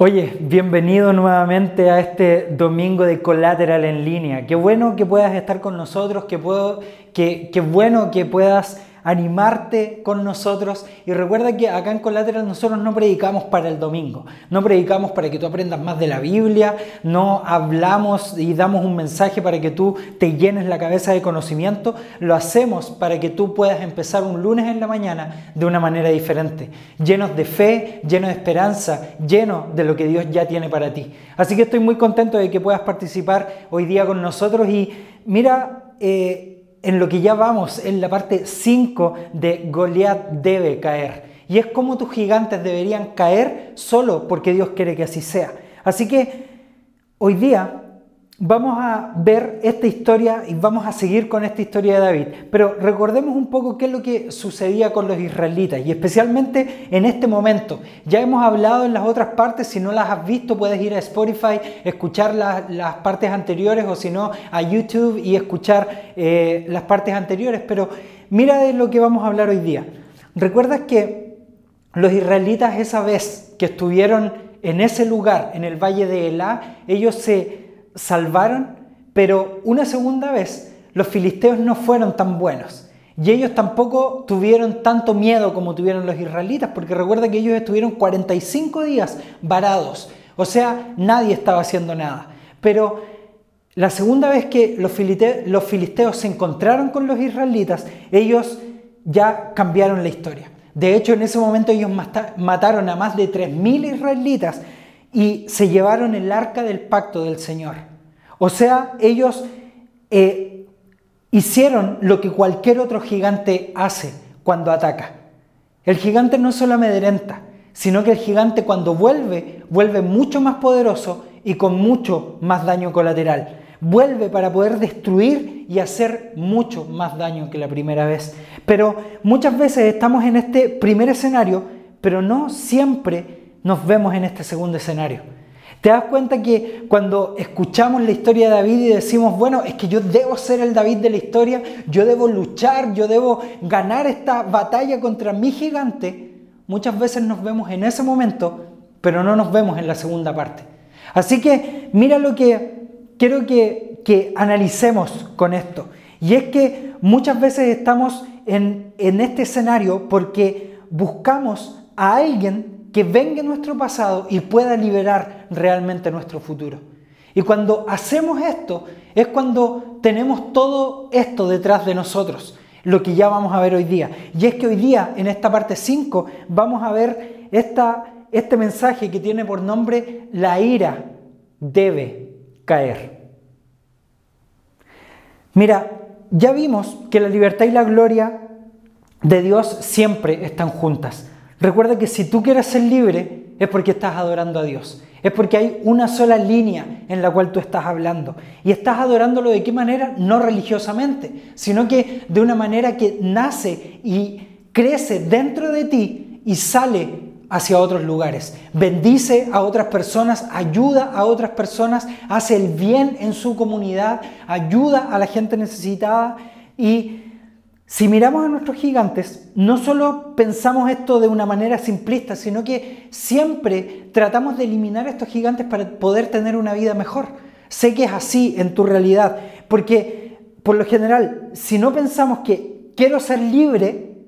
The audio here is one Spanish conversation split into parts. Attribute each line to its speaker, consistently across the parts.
Speaker 1: Oye, bienvenido nuevamente a este domingo de Collateral en línea. Qué bueno que puedas estar con nosotros, qué, puedo, qué, qué bueno que puedas animarte con nosotros. Y recuerda que acá en Colateral nosotros no predicamos para el domingo, no predicamos para que tú aprendas más de la Biblia, no hablamos y damos un mensaje para que tú te llenes la cabeza de conocimiento, lo hacemos para que tú puedas empezar un lunes en la mañana de una manera diferente, llenos de fe, llenos de esperanza, llenos de lo que Dios ya tiene para ti. Así que estoy muy contento de que puedas participar hoy día con nosotros y mira, eh, en lo que ya vamos, en la parte 5 de Goliat debe caer. Y es como tus gigantes deberían caer solo porque Dios quiere que así sea. Así que hoy día Vamos a ver esta historia y vamos a seguir con esta historia de David, pero recordemos un poco qué es lo que sucedía con los israelitas y especialmente en este momento. Ya hemos hablado en las otras partes, si no las has visto puedes ir a Spotify, escuchar las partes anteriores o si no a YouTube y escuchar eh, las partes anteriores, pero mira de lo que vamos a hablar hoy día. ¿Recuerdas que los israelitas esa vez que estuvieron en ese lugar, en el valle de Elá, ellos se salvaron, pero una segunda vez los filisteos no fueron tan buenos. Y ellos tampoco tuvieron tanto miedo como tuvieron los israelitas, porque recuerda que ellos estuvieron 45 días varados, o sea, nadie estaba haciendo nada. Pero la segunda vez que los filisteos, se encontraron con los israelitas, ellos ya cambiaron la historia. De hecho, en ese momento ellos mataron a más de 3.000 israelitas y se llevaron el arca del pacto del Señor. O sea, ellos eh, hicieron lo que cualquier otro gigante hace cuando ataca. El gigante no solo amedrenta, sino que el gigante cuando vuelve, vuelve mucho más poderoso y con mucho más daño colateral. Vuelve para poder destruir y hacer mucho más daño que la primera vez. Pero muchas veces estamos en este primer escenario, pero no siempre nos vemos en este segundo escenario. ¿Te das cuenta que cuando escuchamos la historia de David y decimos, bueno, es que yo debo ser el David de la historia, yo debo luchar, yo debo ganar esta batalla contra mi gigante, muchas veces nos vemos en ese momento, pero no nos vemos en la segunda parte. Así que mira lo que quiero que, que analicemos con esto. Y es que muchas veces estamos en, en este escenario porque buscamos a alguien que venga nuestro pasado y pueda liberar realmente nuestro futuro. Y cuando hacemos esto es cuando tenemos todo esto detrás de nosotros, lo que ya vamos a ver hoy día. Y es que hoy día, en esta parte 5, vamos a ver esta, este mensaje que tiene por nombre La ira debe caer. Mira, ya vimos que la libertad y la gloria de Dios siempre están juntas. Recuerda que si tú quieres ser libre es porque estás adorando a Dios. Es porque hay una sola línea en la cual tú estás hablando. Y estás adorándolo de qué manera? No religiosamente, sino que de una manera que nace y crece dentro de ti y sale hacia otros lugares. Bendice a otras personas, ayuda a otras personas, hace el bien en su comunidad, ayuda a la gente necesitada y si miramos a nuestros gigantes, no solo pensamos esto de una manera simplista, sino que siempre tratamos de eliminar estos gigantes para poder tener una vida mejor. Sé que es así en tu realidad, porque por lo general, si no pensamos que quiero ser libre,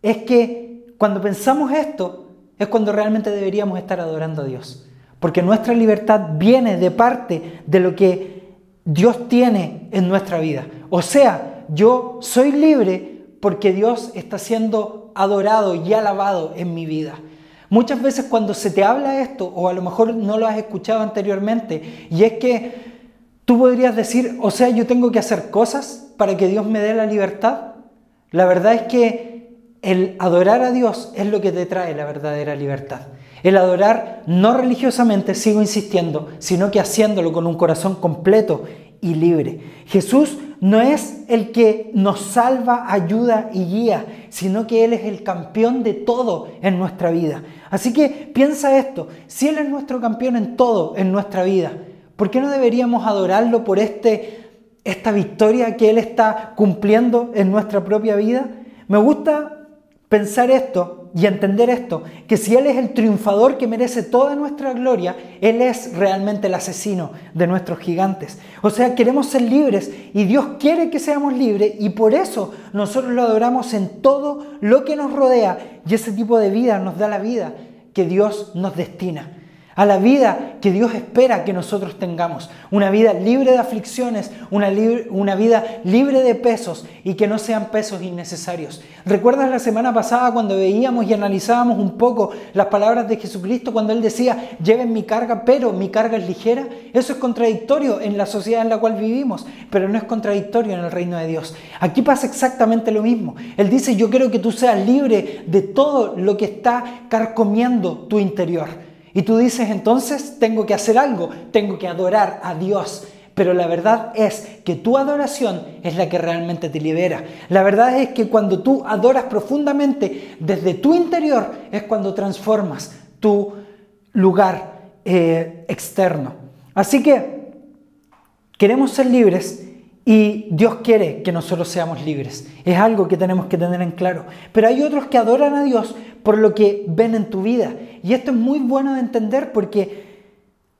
Speaker 1: es que cuando pensamos esto, es cuando realmente deberíamos estar adorando a Dios. Porque nuestra libertad viene de parte de lo que Dios tiene en nuestra vida. O sea, yo soy libre porque Dios está siendo adorado y alabado en mi vida. Muchas veces cuando se te habla esto, o a lo mejor no lo has escuchado anteriormente, y es que tú podrías decir, o sea, yo tengo que hacer cosas para que Dios me dé la libertad. La verdad es que el adorar a Dios es lo que te trae la verdadera libertad. El adorar no religiosamente, sigo insistiendo, sino que haciéndolo con un corazón completo y libre. Jesús no es el que nos salva, ayuda y guía, sino que Él es el campeón de todo en nuestra vida. Así que piensa esto, si Él es nuestro campeón en todo en nuestra vida, ¿por qué no deberíamos adorarlo por este, esta victoria que Él está cumpliendo en nuestra propia vida? Me gusta pensar esto y entender esto, que si Él es el triunfador que merece toda nuestra gloria, Él es realmente el asesino de nuestros gigantes. O sea, queremos ser libres y Dios quiere que seamos libres y por eso nosotros lo adoramos en todo lo que nos rodea y ese tipo de vida nos da la vida que Dios nos destina a la vida que Dios espera que nosotros tengamos. Una vida libre de aflicciones, una, una, vida libre de pesos y que no sean pesos innecesarios. ¿Recuerdas la semana pasada cuando veíamos y analizábamos un poco las palabras de Jesucristo cuando Él decía, lleven mi carga, pero mi carga es ligera? Eso es contradictorio en la sociedad en la cual vivimos, pero no es contradictorio en el reino de Dios. Aquí pasa exactamente lo mismo. Él dice, yo quiero que tú seas libre de todo lo que está carcomiendo tu interior. Y tú dices, entonces tengo que hacer algo, tengo que adorar a Dios. Pero la verdad es que tu adoración es la que realmente te libera. La verdad es que cuando tú adoras profundamente desde tu interior es cuando transformas tu lugar eh, externo. Así que queremos ser libres y Dios quiere que nosotros seamos libres. Es algo que tenemos que tener en claro. Pero hay otros que adoran a Dios por lo que ven en tu vida. Y esto es muy bueno de entender porque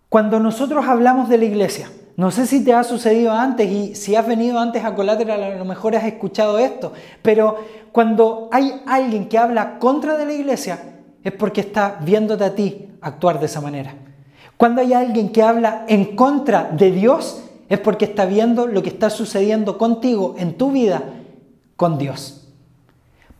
Speaker 1: cuando nosotros hablamos de la iglesia, no sé si te ha sucedido antes y si has venido antes a Colateral a lo mejor has escuchado esto, pero cuando hay alguien que habla contra de la iglesia es porque está viéndote a ti actuar de esa manera. Cuando hay alguien que habla en contra de Dios es porque está viendo lo que está sucediendo contigo en tu vida con Dios.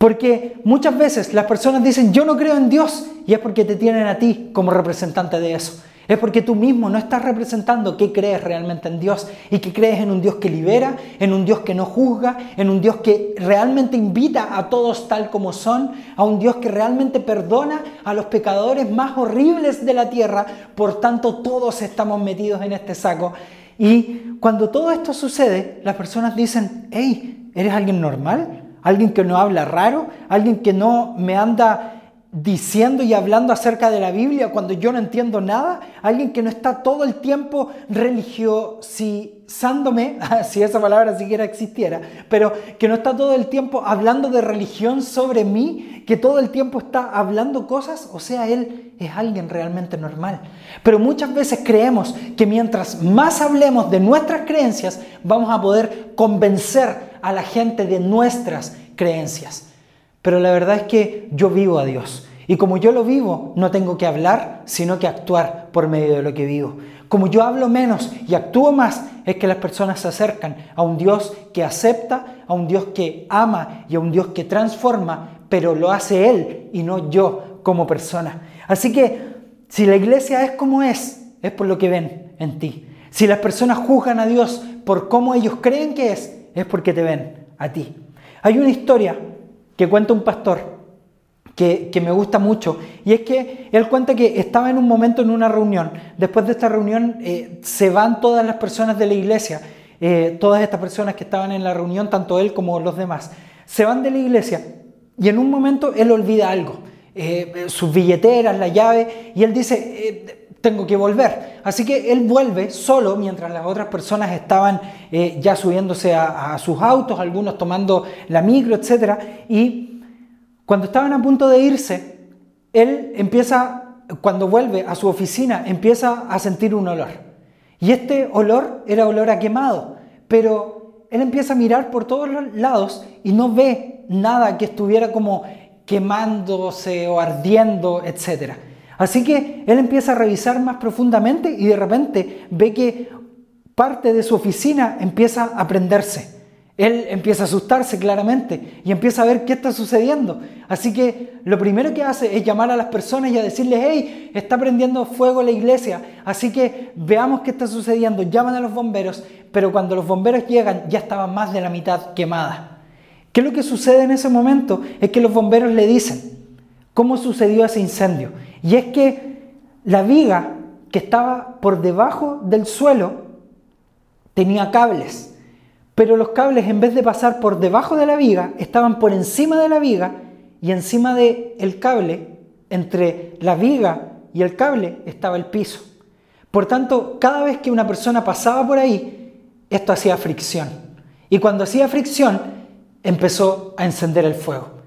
Speaker 1: Porque muchas veces las personas dicen, yo no creo en Dios, y es porque te tienen a ti como representante de eso. Es porque tú mismo no estás representando qué crees realmente en Dios y que crees en un Dios que libera, en un Dios que no juzga, en un Dios que realmente invita a todos tal como son, a un Dios que realmente perdona a los pecadores más horribles de la tierra. Por tanto, todos estamos metidos en este saco. Y cuando todo esto sucede, las personas dicen, hey, ¿eres alguien normal? Alguien que no habla raro, alguien que no me anda diciendo y hablando acerca de la Biblia cuando yo no entiendo nada, alguien que no está todo el tiempo religiosizándome, si esa palabra siquiera existiera, pero que no está todo el tiempo hablando de religión sobre mí, que todo el tiempo está hablando cosas, o sea, él es alguien realmente normal. Pero muchas veces creemos que mientras más hablemos de nuestras creencias, vamos a poder convencer a la gente de nuestras creencias. Pero la verdad es que yo vivo a Dios. Y como yo lo vivo, no tengo que hablar, sino que actuar por medio de lo que vivo. Como yo hablo menos y actúo más, es que las personas se acercan a un Dios que acepta, a un Dios que ama y a un Dios que transforma, pero lo hace Él y no yo como persona. Así que si la iglesia es como es, es por lo que ven en ti. Si las personas juzgan a Dios por cómo ellos creen que es, es porque te ven a ti. Hay una historia que cuenta un pastor que, me gusta mucho y es que él cuenta que estaba en un momento en una reunión. Después de esta reunión eh, se van todas las personas de la iglesia, eh, todas estas personas que estaban en la reunión, tanto él como los demás, se van de la iglesia y en un momento él olvida algo. Eh, sus billeteras, la llave, y él dice, tengo que volver. Así que él vuelve solo mientras las otras personas estaban eh, ya subiéndose a, sus autos, algunos tomando la micro, etc. Y cuando estaban a punto de irse, él empieza, cuando vuelve a su oficina, empieza a sentir un olor. Y este olor era olor a quemado, pero él empieza a mirar por todos los lados y no ve nada que estuviera como quemándose o ardiendo, etcétera. Así que él empieza a revisar más profundamente y de repente ve que parte de su oficina empieza a prenderse. Él empieza a asustarse claramente y empieza a ver qué está sucediendo. Así que lo primero que hace es llamar a las personas y a decirles, hey, está prendiendo fuego la iglesia, así que veamos qué está sucediendo. Llaman a los bomberos, pero cuando los bomberos llegan ya estaba más de la mitad quemada. ¿Qué es lo que sucede en ese momento? Es que los bomberos le dicen, ¿cómo sucedió ese incendio? Y es que la viga que estaba por debajo del suelo tenía cables, pero los cables en vez de pasar por debajo de la viga, estaban por encima de la viga y encima del el cable, entre la viga y el cable, estaba el piso. Por tanto, cada vez que una persona pasaba por ahí, esto hacía fricción. Y cuando hacía fricción, empezó a encender el fuego.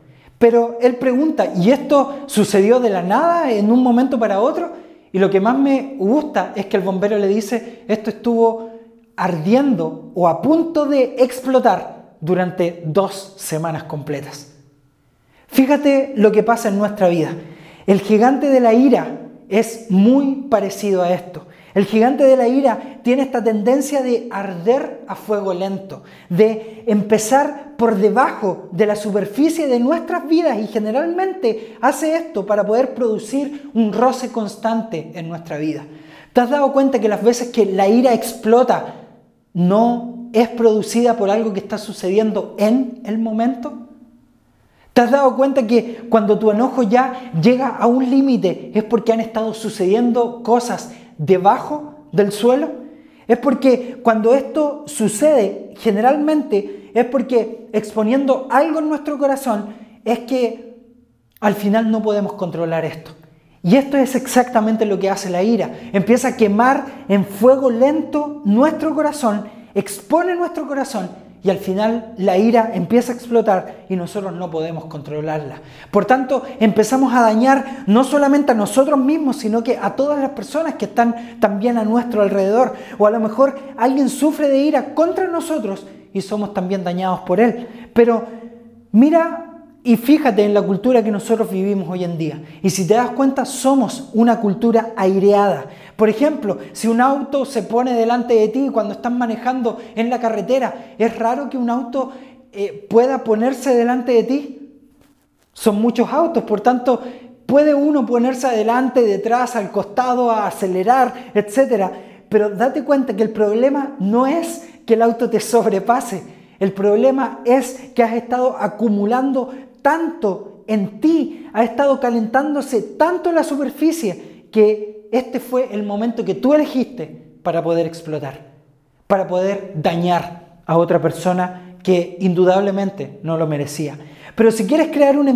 Speaker 1: Pero él pregunta, ¿y esto sucedió de la nada en un momento para otro? Y lo que más me gusta es que el bombero le dice, esto estuvo ardiendo o a punto de explotar durante dos semanas completas. Fíjate lo que pasa en nuestra vida. El gigante de la ira es muy parecido a esto. El gigante de la ira tiene esta tendencia de arder a fuego lento, de empezar por debajo de la superficie de nuestras vidas y generalmente hace esto para poder producir un roce constante en nuestra vida. ¿Te has dado cuenta que las veces que la ira explota no es producida por algo que está sucediendo en el momento? ¿Te has dado cuenta que cuando tu enojo ya llega a un límite es porque han estado sucediendo cosas debajo del suelo? Es porque cuando esto sucede, generalmente es porque exponiendo algo en nuestro corazón es que al final no podemos controlar esto. Y esto es exactamente lo que hace la ira. Empieza a quemar en fuego lento nuestro corazón, expone nuestro corazón y al final la ira empieza a explotar y nosotros no podemos controlarla. Por tanto, empezamos a dañar no solamente a nosotros mismos, sino que a todas las personas que están también a nuestro alrededor. O a lo mejor alguien sufre de ira contra nosotros y somos también dañados por él. Pero mira y fíjate en la cultura que nosotros vivimos hoy en día. Y si te das cuenta, somos una cultura aireada. Por ejemplo, si un auto se pone delante de ti cuando estás manejando en la carretera, ¿es raro que un auto eh, pueda ponerse delante de ti? Son muchos autos, por tanto, puede uno ponerse adelante, detrás, al costado, a acelerar, etc. Pero date cuenta que el problema no es que el auto te sobrepase, el problema es que has estado acumulando tanto en ti, ha estado calentándose tanto la superficie que este fue el momento que tú elegiste para poder explotar, para poder dañar a otra persona que indudablemente no lo merecía. Pero si quieres crear un,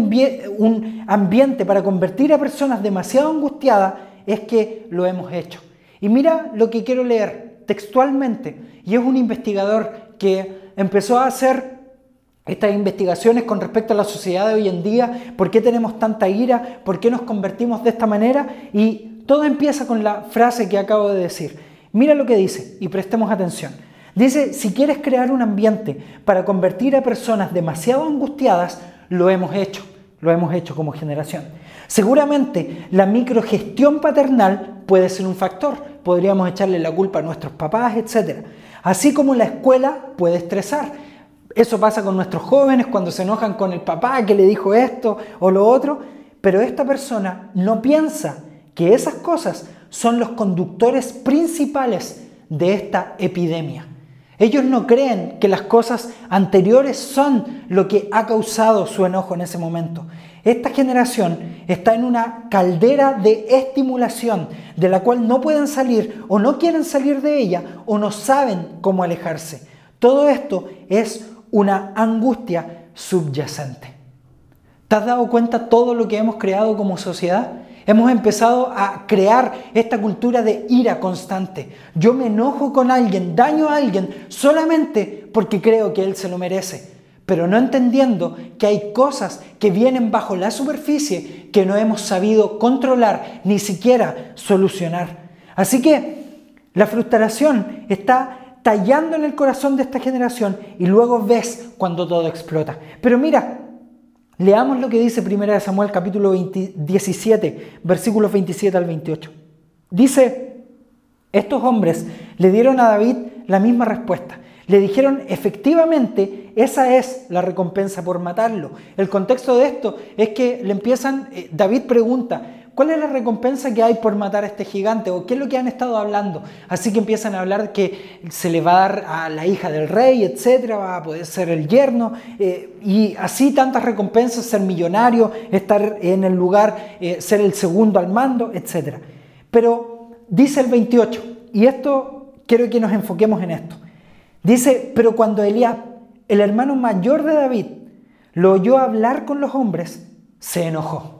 Speaker 1: un ambiente para convertir a personas demasiado angustiadas, es que lo hemos hecho. Y mira lo que quiero leer textualmente. Y es un investigador que empezó a hacer estas investigaciones con respecto a la sociedad de hoy en día, por qué tenemos tanta ira, por qué nos convertimos de esta manera. Y todo empieza con la frase que acabo de decir. Mira lo que dice y prestemos atención. Dice, si quieres crear un ambiente para convertir a personas demasiado angustiadas, lo hemos hecho, lo hemos hecho como generación. Seguramente la microgestión paternal puede ser un factor, podríamos echarle la culpa a nuestros papás, etc. Así como la escuela puede estresar. Eso pasa con nuestros jóvenes cuando se enojan con el papá que le dijo esto o lo otro, pero esta persona no piensa que esas cosas son los conductores principales de esta epidemia. Ellos no creen que las cosas anteriores son lo que ha causado su enojo en ese momento. Esta generación está en una caldera de estimulación de la cual no pueden salir o no quieren salir de ella o no saben cómo alejarse. Todo esto es una angustia subyacente. ¿Te has dado cuenta todo lo que hemos creado como sociedad? Hemos empezado a crear esta cultura de ira constante. Yo me enojo con alguien, daño a alguien solamente porque creo que él se lo merece, pero no entendiendo que hay cosas que vienen bajo la superficie que no hemos sabido controlar ni siquiera solucionar. Así que la frustración está tallando en el corazón de esta generación y luego ves cuando todo explota. Pero mira, Leamos lo que dice 1 Samuel capítulo 17, versículos 27 al 28. Dice, estos hombres le dieron a David la misma respuesta. Le dijeron, efectivamente, esa es la recompensa por matarlo. El contexto de esto es que le empiezan, eh, David pregunta, ¿Cuál es la recompensa que hay por matar a este gigante? ¿O qué es lo que han estado hablando? Así que empiezan a hablar que se le va a dar a la hija del rey, etcétera, va a poder ser el yerno, eh, y así tantas recompensas, ser millonario, estar en el lugar, eh, ser el segundo al mando, etcétera. Pero dice el 28, y esto quiero que nos enfoquemos en esto. Dice, pero cuando Elías, el hermano mayor de David, lo oyó hablar con los hombres, se enojó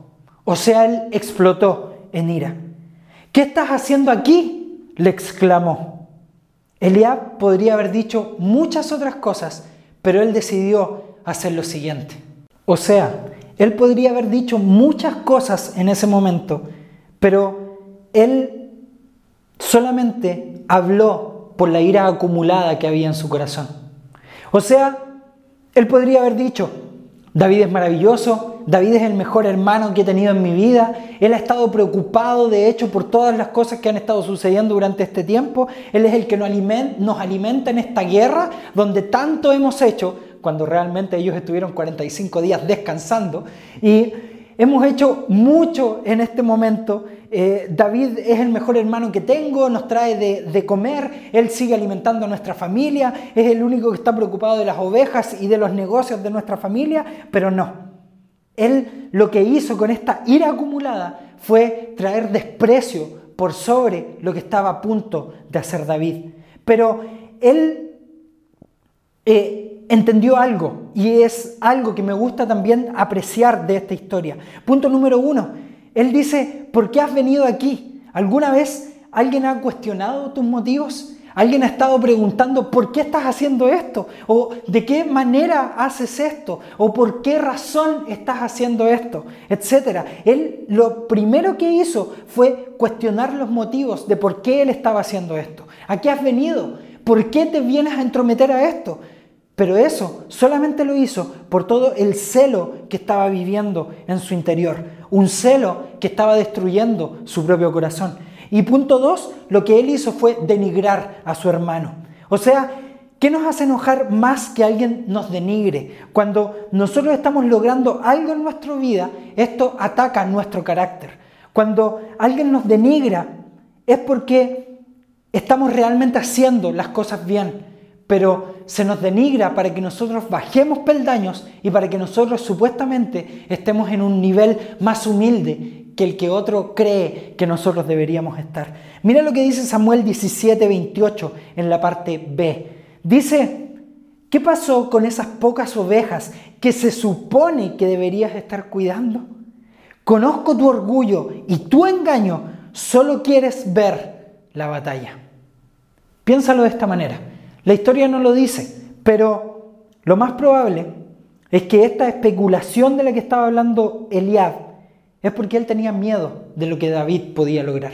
Speaker 1: o sea, él explotó en ira. ¿Qué estás haciendo aquí? le exclamó. Eliab podría haber dicho muchas otras cosas, pero él decidió hacer lo siguiente. O sea, Él podría haber dicho muchas cosas en ese momento, pero él solamente habló por la ira acumulada que había en su corazón. O sea, él podría haber dicho, David es maravilloso, David es el mejor hermano que he tenido en mi vida, él ha estado preocupado de hecho por todas las cosas que han estado sucediendo durante este tiempo, él es el que nos alimenta, en esta guerra donde tanto hemos hecho, cuando realmente ellos estuvieron 45 días descansando, y hemos hecho mucho en este momento. Eh, David es el mejor hermano que tengo, nos trae de, de, comer, él sigue alimentando a nuestra familia, es el único que está preocupado de las ovejas y de los negocios de nuestra familia, pero no. Él lo que hizo con esta ira acumulada fue traer desprecio por sobre lo que estaba a punto de hacer David. Pero él eh, entendió algo y es algo que me gusta también apreciar de esta historia. Punto número uno, él dice, ¿por qué has venido aquí? ¿Alguna vez alguien ha cuestionado tus motivos? ¿Alguien ha estado preguntando por qué estás haciendo esto? ¿O de qué manera haces esto? ¿O por qué razón estás haciendo esto? Etcétera. Él lo primero que hizo fue cuestionar los motivos de por qué él estaba haciendo esto. ¿A qué has venido? ¿Por qué te vienes a entrometer a esto? Pero eso solamente lo hizo por todo el celo que estaba viviendo en su interior. Un celo que estaba destruyendo su propio corazón. Y punto dos, lo que él hizo fue denigrar a su hermano. O sea, ¿qué nos hace enojar más que alguien nos denigre? Cuando nosotros estamos logrando algo en nuestra vida, esto ataca nuestro carácter. Cuando alguien nos denigra, es porque estamos realmente haciendo las cosas bien pero se nos denigra para que nosotros bajemos peldaños y para que nosotros supuestamente estemos en un nivel más humilde que el que otro cree que nosotros deberíamos estar. Mira lo que dice Samuel 17, 28 en la parte B. Dice, ¿qué pasó con esas pocas ovejas que se supone que deberías estar cuidando? Conozco tu orgullo y tu engaño, solo quieres ver la batalla. Piénsalo de esta manera. La historia no lo dice, pero lo más probable es que esta especulación de la que estaba hablando Eliab es porque él tenía miedo de lo que David podía lograr.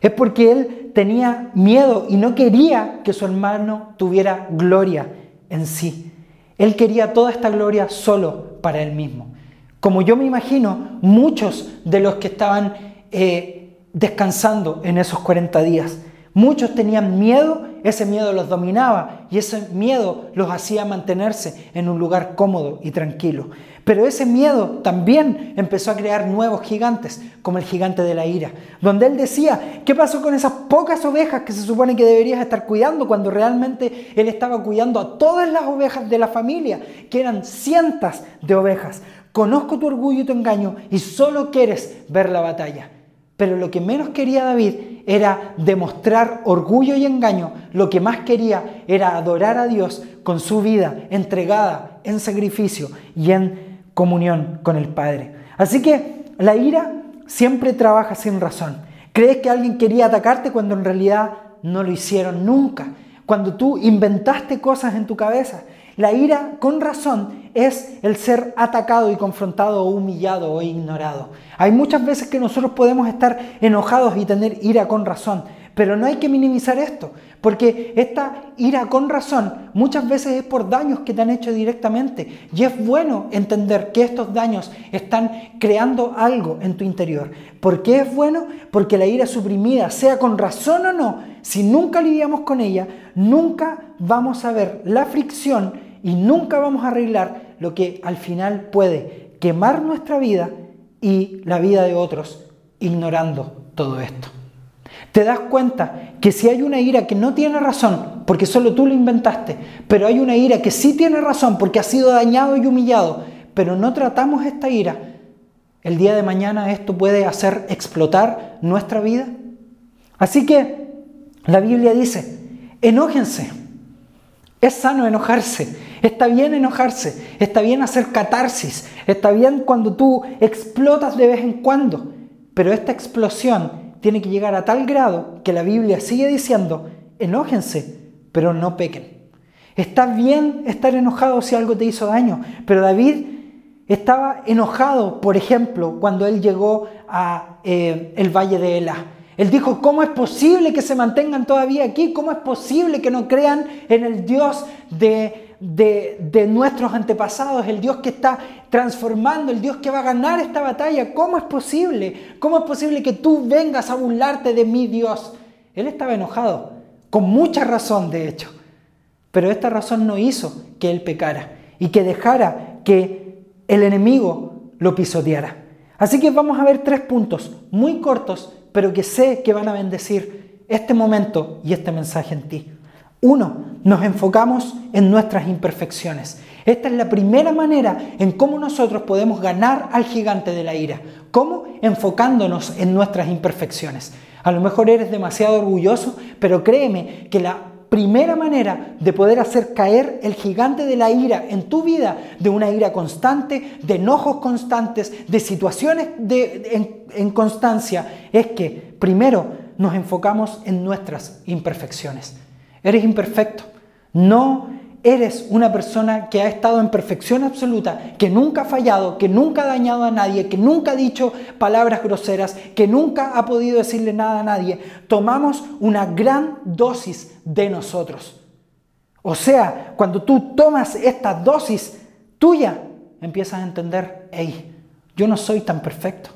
Speaker 1: Es porque él tenía miedo y no quería que su hermano tuviera gloria en sí. Él quería toda esta gloria solo para él mismo. Como yo me imagino, muchos de los que estaban eh, descansando en esos 40 días, muchos tenían miedo ese miedo los dominaba y ese miedo los hacía mantenerse en un lugar cómodo y tranquilo. Pero ese miedo también empezó a crear nuevos gigantes, como el gigante de la ira, donde él decía, ¿qué pasó con esas pocas ovejas que se supone que deberías estar cuidando cuando realmente él estaba cuidando a todas las ovejas de la familia, que eran cientos de ovejas? Conozco tu orgullo y tu engaño y solo quieres ver la batalla. Pero lo que menos quería David era demostrar orgullo y engaño. Lo que más quería era adorar a Dios con su vida entregada en sacrificio y en comunión con el Padre. Así que la ira siempre trabaja sin razón. Crees que alguien quería atacarte cuando en realidad no lo hicieron nunca. Cuando tú inventaste cosas en tu cabeza. La ira con razón es el ser atacado y confrontado o humillado o ignorado. Hay muchas veces que nosotros podemos estar enojados y tener ira con razón, pero no hay que minimizar esto, porque esta ira con razón muchas veces es por daños que te han hecho directamente. Y es bueno entender que estos daños están creando algo en tu interior. ¿Por qué es bueno? Porque la ira suprimida, sea con razón o no, si nunca lidiamos con ella, nunca vamos a ver la fricción y nunca vamos a arreglar lo que al final puede quemar nuestra vida y la vida de otros ignorando todo esto. Te das cuenta que si hay una ira que no tiene razón, porque solo tú lo inventaste, pero hay una ira que sí tiene razón porque ha sido dañado y humillado, pero no tratamos esta ira, el día de mañana esto puede hacer explotar nuestra vida. Así que la Biblia dice, enójense. Es sano enojarse, Está bien enojarse, está bien hacer catarsis, está bien cuando tú explotas de vez en cuando, pero esta explosión tiene que llegar a tal grado que la Biblia sigue diciendo, enójense, pero no pequen. Está bien estar enojado si algo te hizo daño, pero David estaba enojado, por ejemplo, cuando él llegó a eh, el valle de Ela. Él dijo, ¿cómo es posible que se mantengan todavía aquí? ¿Cómo es posible que no crean en el Dios de, de, nuestros antepasados, el Dios que está transformando, el Dios que va a ganar esta batalla? ¿Cómo es posible? ¿Cómo es posible que tú vengas a burlarte de mi Dios? Él estaba enojado, con mucha razón de hecho, pero esta razón no hizo que él pecara y que dejara que el enemigo lo pisoteara. Así que vamos a ver tres puntos muy cortos pero que sé que van a bendecir este momento y este mensaje en ti. Uno, nos enfocamos en nuestras imperfecciones. Esta es la primera manera en cómo nosotros podemos ganar al gigante de la ira. ¿Cómo? Enfocándonos en nuestras imperfecciones. A lo mejor eres demasiado orgulloso, pero créeme que la primera manera de poder hacer caer el gigante de la ira en tu vida, de una ira constante, de enojos constantes, de situaciones de, en, constancia, es que primero nos enfocamos en nuestras imperfecciones. Eres imperfecto. No eres una persona que ha estado en perfección absoluta, que nunca ha fallado, que nunca ha dañado a nadie, que nunca ha dicho palabras groseras, que nunca ha podido decirle nada a nadie, tomamos una gran dosis de nosotros. O sea, cuando tú tomas esta dosis tuya, empiezas a entender, hey, yo no soy tan perfecto.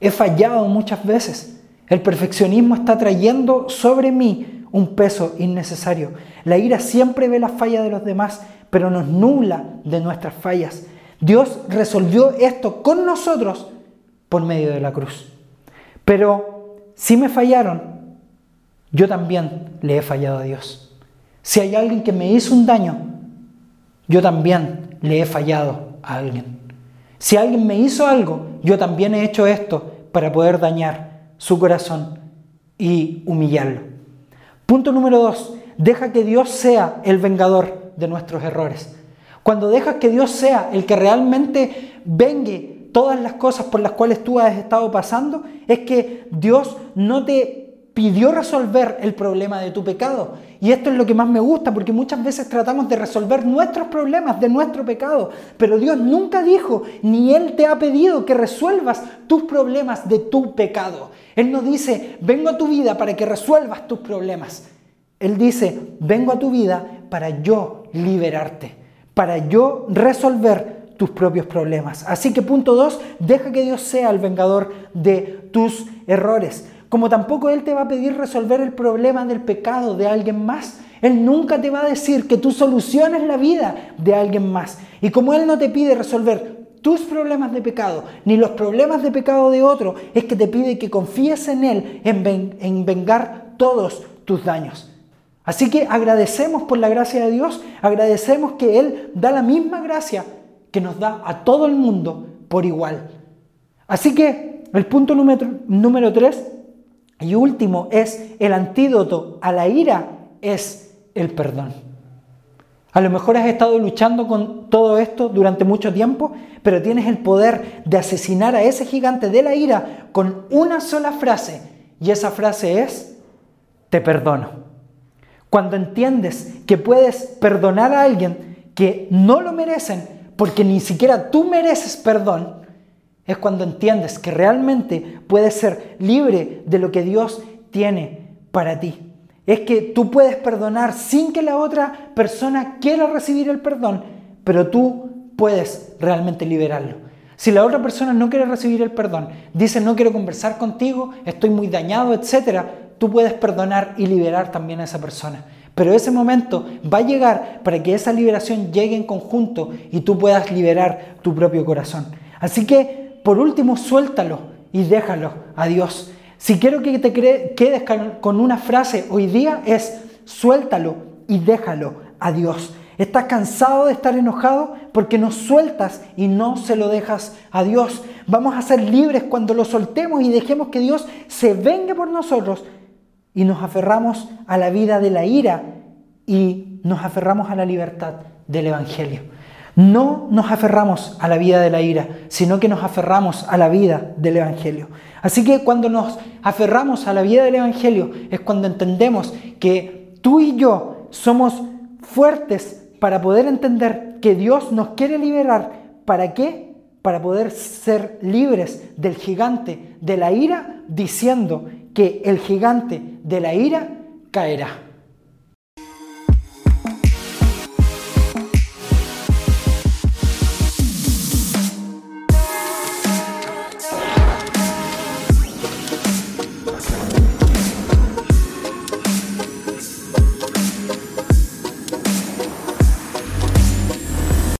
Speaker 1: He fallado muchas veces. El perfeccionismo está trayendo sobre mí un peso innecesario. La ira siempre ve la falla de los demás, pero nos nubla de nuestras fallas. Dios resolvió esto con nosotros por medio de la cruz. Pero si me fallaron, yo también le he fallado a Dios. Si hay alguien que me hizo un daño, yo también le he fallado a alguien. Si alguien me hizo algo, yo también he hecho esto para poder dañar su corazón y humillarlo. Punto número dos, deja que Dios sea el vengador de nuestros errores. Cuando dejas que Dios sea el que realmente vengue todas las cosas por las cuales tú has estado pasando, es que Dios no te pidió resolver el problema de tu pecado. Y esto es lo que más me gusta, porque muchas veces tratamos de resolver nuestros problemas de nuestro pecado, pero Dios nunca dijo, ni Él te ha pedido que resuelvas tus problemas de tu pecado. Él no dice, vengo a tu vida para que resuelvas tus problemas. Él dice, vengo a tu vida para yo liberarte, para yo resolver tus propios problemas. Así que punto dos, deja que Dios sea el vengador de tus errores. Como tampoco Él te va a pedir resolver el problema del pecado de alguien más. Él nunca te va a decir que tú soluciones la vida de alguien más. Y como Él no te pide resolver tus problemas de pecado, ni los problemas de pecado de otro, es que te pide que confíes en Él en, vengar todos tus daños. Así que agradecemos por la gracia de Dios, agradecemos que Él da la misma gracia que nos da a todo el mundo por igual. Así que el punto número, número tres y último es el antídoto a la ira es el perdón. A lo mejor has estado luchando con todo esto durante mucho tiempo, pero tienes el poder de asesinar a ese gigante de la ira con una sola frase. Y esa frase es, te perdono. Cuando entiendes que puedes perdonar a alguien que no lo merecen, porque ni siquiera tú mereces perdón, es cuando entiendes que realmente puedes ser libre de lo que Dios tiene para ti es que tú puedes perdonar sin que la otra persona quiera recibir el perdón, pero tú puedes realmente liberarlo. Si la otra persona no quiere recibir el perdón, dice no quiero conversar contigo, estoy muy dañado, etc., tú puedes perdonar y liberar también a esa persona. Pero ese momento va a llegar para que esa liberación llegue en conjunto y tú puedas liberar tu propio corazón. Así que, por último, suéltalo y déjalo a Dios. Si quiero que te quedes con una frase hoy día es suéltalo y déjalo a Dios. Estás cansado de estar enojado porque no sueltas y no se lo dejas a Dios. Vamos a ser libres cuando lo soltemos y dejemos que Dios se venga por nosotros y nos aferramos a la vida de la ira y nos aferramos a la libertad del Evangelio. No nos aferramos a la vida de la ira, sino que nos aferramos a la vida del Evangelio. Así que cuando nos aferramos a la vida del Evangelio es cuando entendemos que tú y yo somos fuertes para poder entender que Dios nos quiere liberar. ¿Para qué? para poder ser libres del gigante de la ira, diciendo que el gigante de la ira caerá.